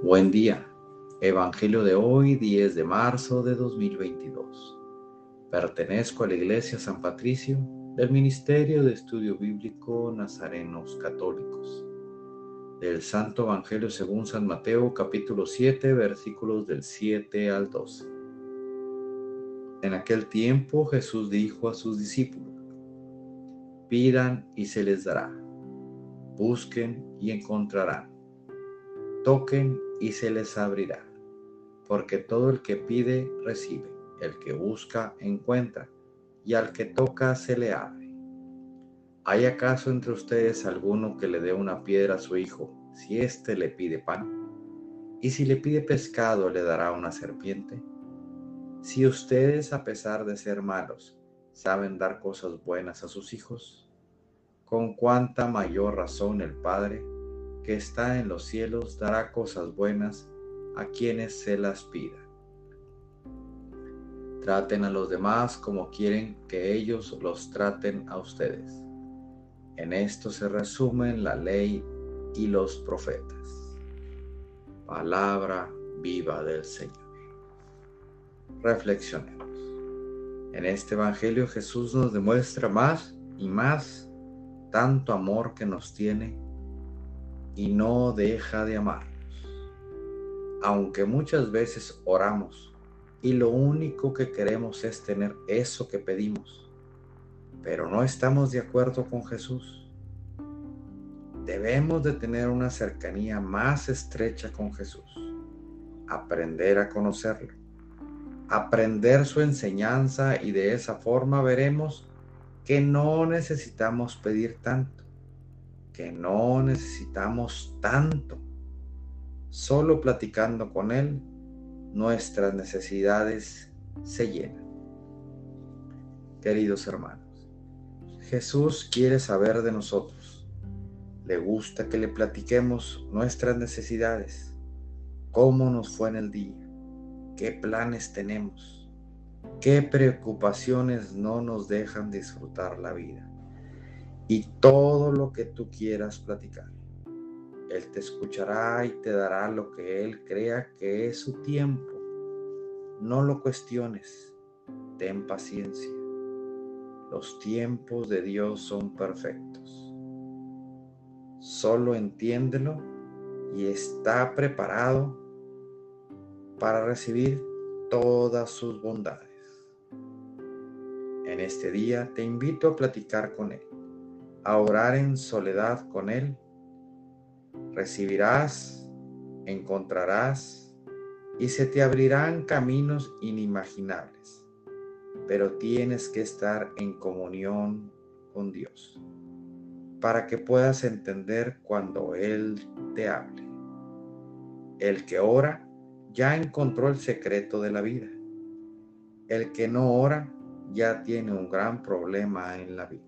Buen día. Evangelio de hoy, 10 de marzo de 2022. Pertenezco a la Iglesia San Patricio del Ministerio de Estudio Bíblico Nazarenos Católicos. Del Santo Evangelio según San Mateo capítulo 7 versículos del 7 al 12. En aquel tiempo Jesús dijo a sus discípulos, pidan y se les dará, busquen y encontrarán, toquen y se les abrirá, porque todo el que pide recibe, el que busca encuentra, y al que toca se le abre. ¿Hay acaso entre ustedes alguno que le dé una piedra a su hijo si éste le pide pan? ¿Y si le pide pescado le dará una serpiente? Si ustedes, a pesar de ser malos, saben dar cosas buenas a sus hijos, con cuánta mayor razón el Padre que está en los cielos dará cosas buenas a quienes se las pidan. Traten a los demás como quieren que ellos los traten a ustedes. En esto se resumen la ley y los profetas. Palabra viva del Señor. Reflexionemos. En este Evangelio Jesús nos demuestra más y más tanto amor que nos tiene y no deja de amarnos. Aunque muchas veces oramos y lo único que queremos es tener eso que pedimos, pero no estamos de acuerdo con Jesús. Debemos de tener una cercanía más estrecha con Jesús, aprender a conocerlo, aprender su enseñanza y de esa forma veremos que no necesitamos pedir tanto que no necesitamos tanto. Solo platicando con Él, nuestras necesidades se llenan. Queridos hermanos, Jesús quiere saber de nosotros. Le gusta que le platiquemos nuestras necesidades, cómo nos fue en el día, qué planes tenemos, qué preocupaciones no nos dejan disfrutar la vida y todo lo que tú quieras platicar. Él te escuchará y te dará lo que Él crea que es su tiempo. No lo cuestiones, ten paciencia. Los tiempos de Dios son perfectos. Solo entiéndelo y está preparado para recibir todas sus bondades. En este día te invito a platicar con Él a orar en soledad con Él, recibirás, encontrarás y se te abrirán caminos inimaginables, pero tienes que estar en comunión con Dios para que puedas entender cuando Él te hable. El que ora ya encontró el secreto de la vida. El que no ora ya tiene un gran problema en la vida.